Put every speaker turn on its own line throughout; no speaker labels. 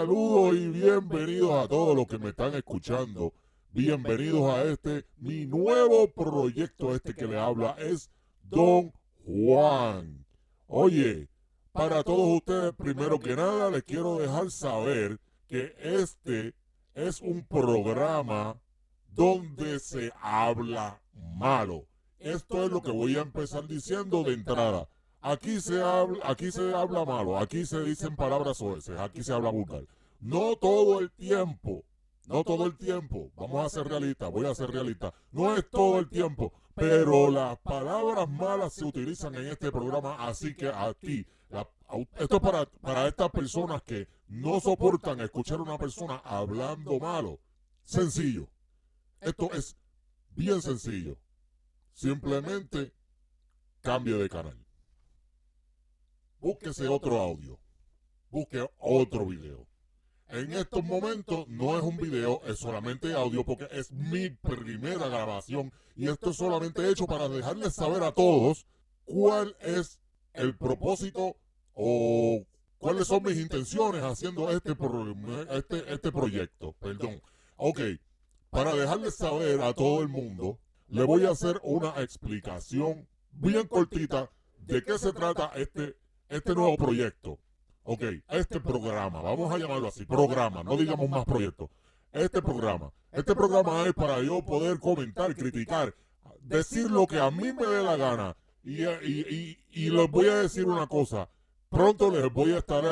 Saludos y bienvenidos a todos los que me están escuchando. Bienvenidos a este, mi nuevo proyecto, este que le habla es Don Juan. Oye, para todos ustedes, primero que nada, les quiero dejar saber que este es un programa donde se habla malo. Esto es lo que voy a empezar diciendo de entrada. Aquí se habla, aquí se habla malo, aquí se dicen palabras suaves, aquí se habla vulgar. No todo el tiempo, no todo el tiempo. Vamos a ser realistas, voy a ser realista. No es todo el tiempo, pero las palabras malas se utilizan en este programa, así que a ti, esto es para, para estas personas que no soportan escuchar a una persona hablando malo. Sencillo. Esto es bien sencillo. Simplemente cambio de canal búsquese otro audio, busque otro video. En estos momentos no es un video, es solamente audio porque es mi primera grabación. y esto es solamente hecho para dejarles saber a todos cuál es el propósito o cuáles son mis intenciones haciendo este, este, este proyecto. Perdón. Ok, para dejarles saber a todo el mundo, le voy a hacer una explicación bien cortita de qué se trata este este nuevo proyecto, ok, este programa, vamos a llamarlo así, programa, no digamos más proyectos, este programa, este programa es para yo poder comentar, criticar, decir lo que a mí me dé la gana. Y, y, les voy a decir una cosa, pronto les voy a estar,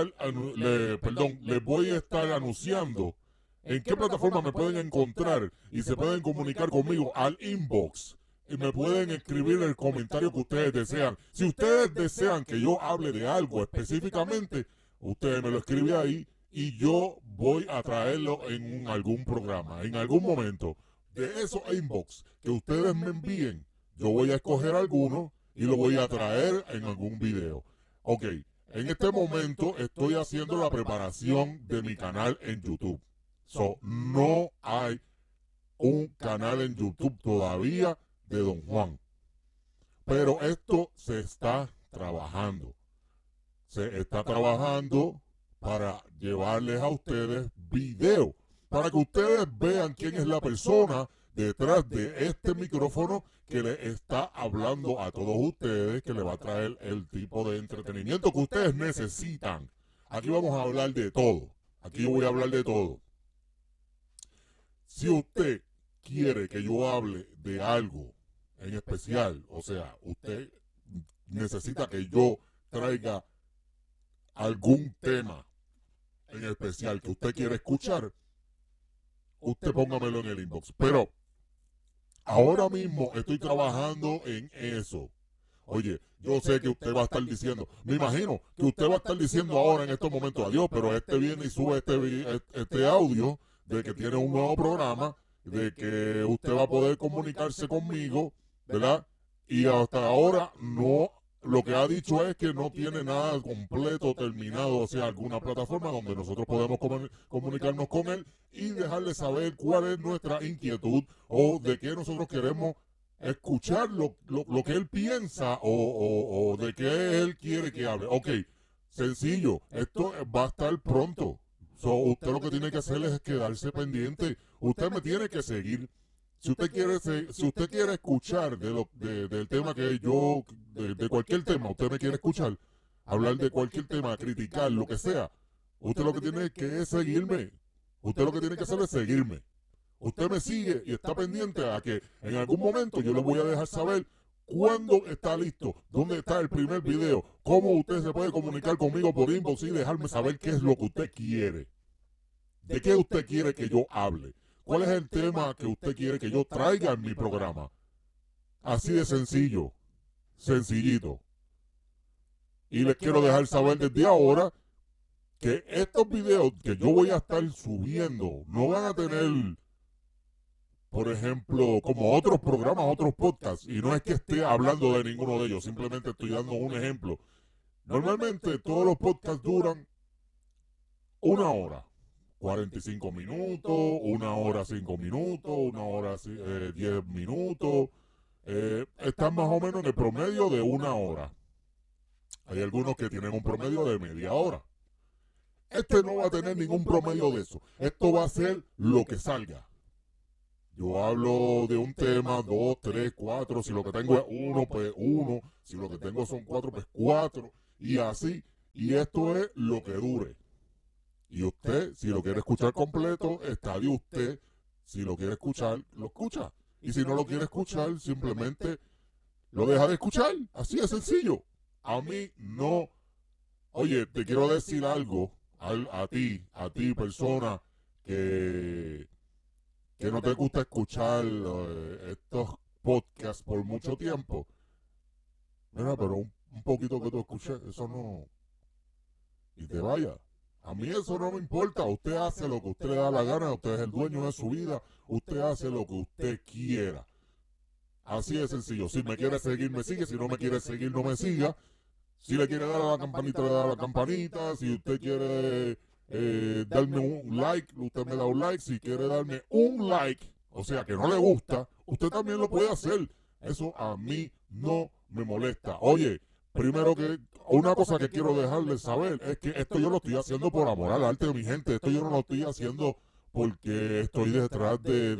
perdón, les voy a estar anunciando en qué plataforma me pueden encontrar y se pueden comunicar conmigo al inbox y me pueden escribir el comentario que ustedes desean. Si ustedes desean que yo hable de algo específicamente, ustedes me lo escriben ahí y yo voy a traerlo en algún programa, en algún momento. De esos inbox que ustedes me envíen, yo voy a escoger alguno y lo voy a traer en algún video. Ok, en este momento estoy haciendo la preparación de mi canal en YouTube. So, no hay un canal en YouTube todavía de Don Juan. Pero esto se está trabajando. Se está trabajando para llevarles a ustedes video, para que ustedes vean quién es la persona detrás de este micrófono que le está hablando a todos ustedes, que le va a traer el tipo de entretenimiento que ustedes necesitan. Aquí vamos a hablar de todo. Aquí yo voy a hablar de todo. Si usted quiere que yo hable de algo en especial, o sea, usted necesita que yo traiga algún tema en especial que usted quiere escuchar, usted póngamelo en el inbox. Pero ahora mismo estoy trabajando en eso. Oye, yo sé que usted va a estar diciendo, me imagino que usted va a estar diciendo ahora en estos momentos adiós, pero este viene y sube este, este audio de que tiene un nuevo programa, de que usted va a poder comunicarse conmigo ¿verdad? Y hasta ahora no, lo que ha dicho es que no tiene nada completo, terminado, o sea, alguna plataforma donde nosotros podemos comunicarnos con él y dejarle saber cuál es nuestra inquietud o de qué nosotros queremos escuchar lo, lo, que él piensa o, o, o, de qué él quiere que hable. Ok, sencillo, esto va a estar pronto. So, usted lo que tiene que hacer es quedarse pendiente. Usted me tiene que seguir si usted quiere si usted quiere escuchar de lo, del tema que yo de, cualquier tema usted me quiere escuchar hablar de cualquier tema criticar lo que sea usted lo que tiene que es seguirme usted lo que tiene que hacer es seguirme usted me sigue y está pendiente a que en algún momento yo le voy a dejar saber cuándo está listo, dónde está el primer video, cómo usted se puede comunicar conmigo por inbox y dejarme saber qué es lo que usted quiere. ¿De qué usted quiere que yo hable? ¿Cuál es el tema que usted quiere que yo traiga en mi programa? Así de sencillo, sencillito. Y les quiero dejar saber desde ahora que estos videos que yo voy a estar subiendo no van a tener, por ejemplo, como otros programas, otros podcasts. Y no es que esté hablando de ninguno de ellos, simplemente estoy dando un ejemplo. Normalmente todos los podcasts duran una hora. 45 minutos, una hora 5 minutos, una hora 10 eh, minutos. Eh, están más o menos en el promedio de una hora. Hay algunos que tienen un promedio de media hora. Este no va a tener ningún promedio de eso. Esto va a ser lo que salga. Yo hablo de un tema, dos, tres, cuatro. Si lo que tengo es uno, pues uno. Si lo que tengo son cuatro, pues cuatro. Y así. Y esto es lo que dure. Y usted, si lo quiere escuchar completo, está de usted. Si lo quiere escuchar, lo escucha. Y si no lo quiere escuchar, simplemente lo deja de escuchar. Así de sencillo. A mí no. Oye, te quiero decir algo a, ti, a ti persona que, que no te gusta escuchar eh, estos podcasts por mucho tiempo. Mira, pero un, un poquito que tú escuches, eso no... Y te vaya. A mí eso no me importa. Usted hace lo que usted da la gana. Usted es el dueño de su vida. Usted hace lo que usted quiera. Así de sencillo. Si me quiere seguir, me sigue. Si no me quiere seguir, no me siga. Si le quiere dar a la campanita, le da a la campanita. Si usted quiere eh, darme un like, usted me da un like. Si quiere darme un like, o sea que no le gusta, usted también lo puede hacer. Eso a mí no me molesta. Oye, primero que una cosa que quiero dejarles saber es que esto yo lo estoy haciendo por amor al arte de mi gente. Esto yo no lo estoy haciendo porque estoy detrás de,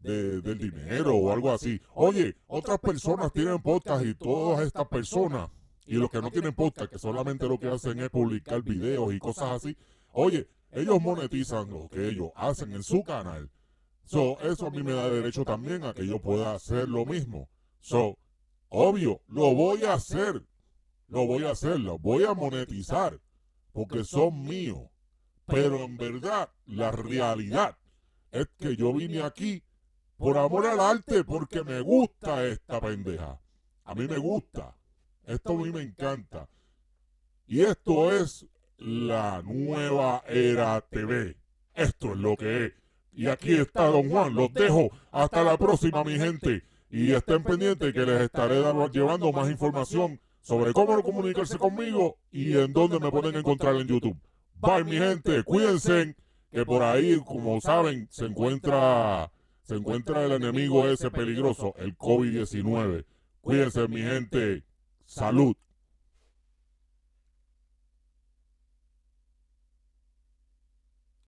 del dinero o algo así. Oye, otras personas tienen podcast y todas estas personas y los que no tienen podcast, que solamente lo que hacen es publicar videos y cosas así, oye, ellos monetizan lo que ellos hacen en su canal. So, eso a mí me da derecho también a que yo pueda hacer lo mismo. So, obvio, lo voy a hacer lo voy a hacer, lo voy a monetizar, porque son míos. Pero en verdad, la realidad es que yo vine aquí por amor al arte, porque me gusta esta pendeja. A mí me gusta. Esto a mí me encanta. Y esto es la nueva era TV. Esto es lo que es. Y aquí está Don Juan. Los dejo. Hasta la próxima, mi gente. Y estén pendientes que les estaré llevando más información sobre cómo comunicarse conmigo y en dónde me pueden encontrar en YouTube. Bye, mi gente, cuídense, que por ahí, como saben, se encuentra, se encuentra el enemigo ese peligroso, el COVID-19. Cuídense, mi gente. Salud.